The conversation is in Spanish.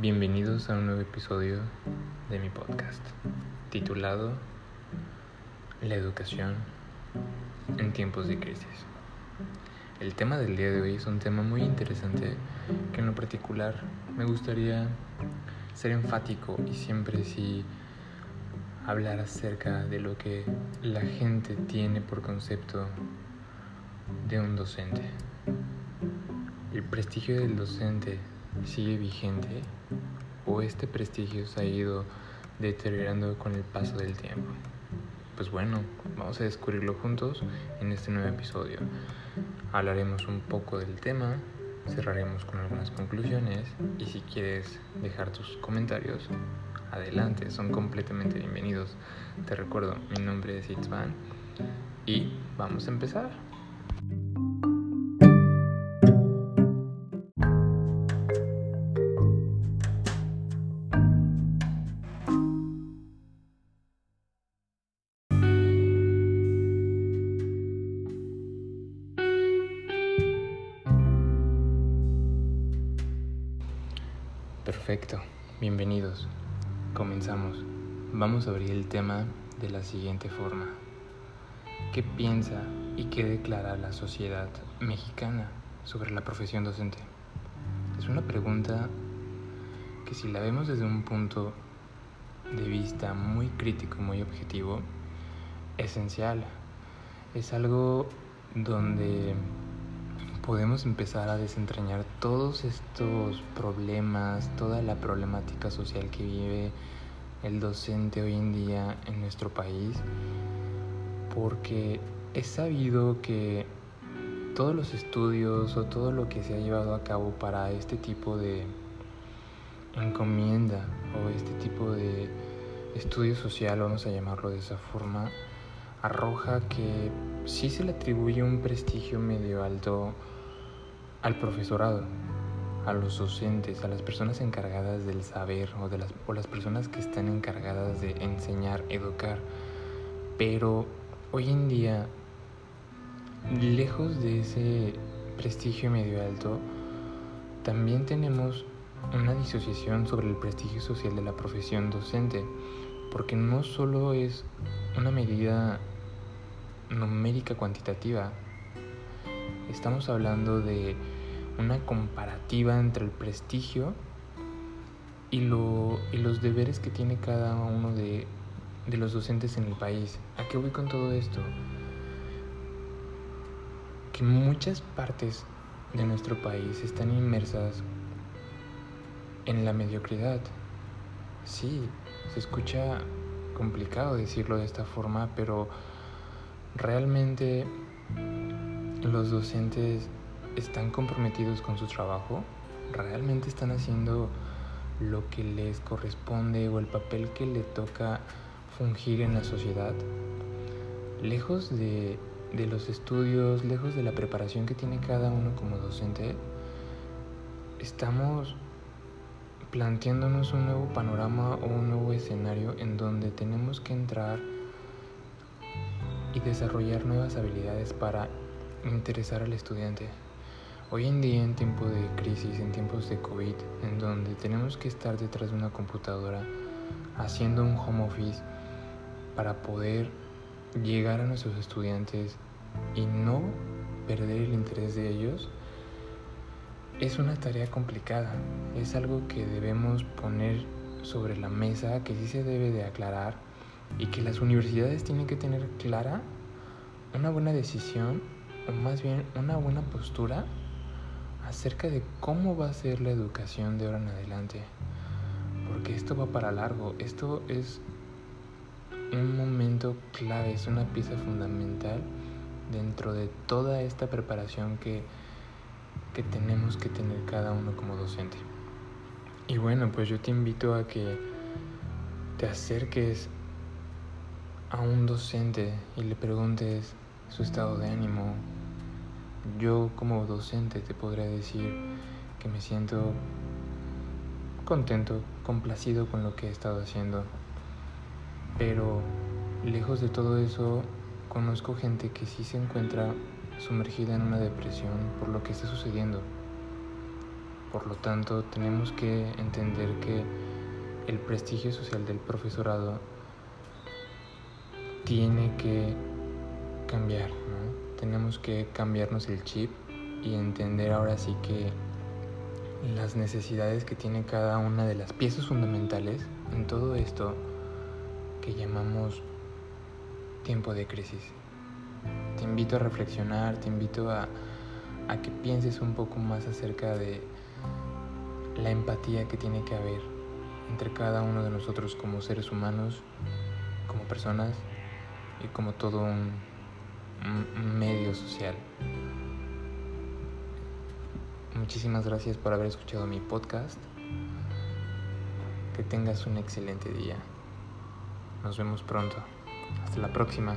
Bienvenidos a un nuevo episodio de mi podcast titulado La educación en tiempos de crisis. El tema del día de hoy es un tema muy interesante que en lo particular me gustaría ser enfático y siempre sí hablar acerca de lo que la gente tiene por concepto de un docente. El prestigio del docente sigue vigente o este prestigio se ha ido deteriorando con el paso del tiempo? Pues bueno, vamos a descubrirlo juntos en este nuevo episodio. Hablaremos un poco del tema, cerraremos con algunas conclusiones y si quieres dejar tus comentarios, adelante, son completamente bienvenidos. Te recuerdo, mi nombre es Itzvan y vamos a empezar. Perfecto, bienvenidos. Comenzamos. Vamos a abrir el tema de la siguiente forma. ¿Qué piensa y qué declara la sociedad mexicana sobre la profesión docente? Es una pregunta que si la vemos desde un punto de vista muy crítico, muy objetivo, esencial. Es algo donde podemos empezar a desentrañar todos estos problemas, toda la problemática social que vive el docente hoy en día en nuestro país, porque es sabido que todos los estudios o todo lo que se ha llevado a cabo para este tipo de encomienda o este tipo de estudio social, vamos a llamarlo de esa forma, arroja que sí se le atribuye un prestigio medio alto al profesorado, a los docentes, a las personas encargadas del saber o, de las, o las personas que están encargadas de enseñar, educar. Pero hoy en día, lejos de ese prestigio medio alto, también tenemos una disociación sobre el prestigio social de la profesión docente, porque no solo es una medida numérica cuantitativa, estamos hablando de una comparativa entre el prestigio y, lo, y los deberes que tiene cada uno de, de los docentes en el país. ¿A qué voy con todo esto? Que muchas partes de nuestro país están inmersas en la mediocridad. Sí, se escucha complicado decirlo de esta forma, pero realmente los docentes están comprometidos con su trabajo, realmente están haciendo lo que les corresponde o el papel que le toca fungir en la sociedad, lejos de, de los estudios, lejos de la preparación que tiene cada uno como docente, estamos planteándonos un nuevo panorama o un nuevo escenario en donde tenemos que entrar y desarrollar nuevas habilidades para interesar al estudiante. Hoy en día, en tiempos de crisis, en tiempos de COVID, en donde tenemos que estar detrás de una computadora haciendo un home office para poder llegar a nuestros estudiantes y no perder el interés de ellos, es una tarea complicada. Es algo que debemos poner sobre la mesa, que sí se debe de aclarar y que las universidades tienen que tener clara una buena decisión o más bien una buena postura acerca de cómo va a ser la educación de ahora en adelante. Porque esto va para largo, esto es un momento clave, es una pieza fundamental dentro de toda esta preparación que, que tenemos que tener cada uno como docente. Y bueno, pues yo te invito a que te acerques a un docente y le preguntes su estado de ánimo, yo como docente te podría decir que me siento contento, complacido con lo que he estado haciendo. Pero lejos de todo eso, conozco gente que sí se encuentra sumergida en una depresión por lo que está sucediendo. Por lo tanto, tenemos que entender que el prestigio social del profesorado tiene que cambiar, ¿no? Tenemos que cambiarnos el chip y entender ahora sí que las necesidades que tiene cada una de las piezas fundamentales en todo esto que llamamos tiempo de crisis. Te invito a reflexionar, te invito a, a que pienses un poco más acerca de la empatía que tiene que haber entre cada uno de nosotros como seres humanos, como personas y como todo un, medio social. Muchísimas gracias por haber escuchado mi podcast. Que tengas un excelente día. Nos vemos pronto. Hasta la próxima.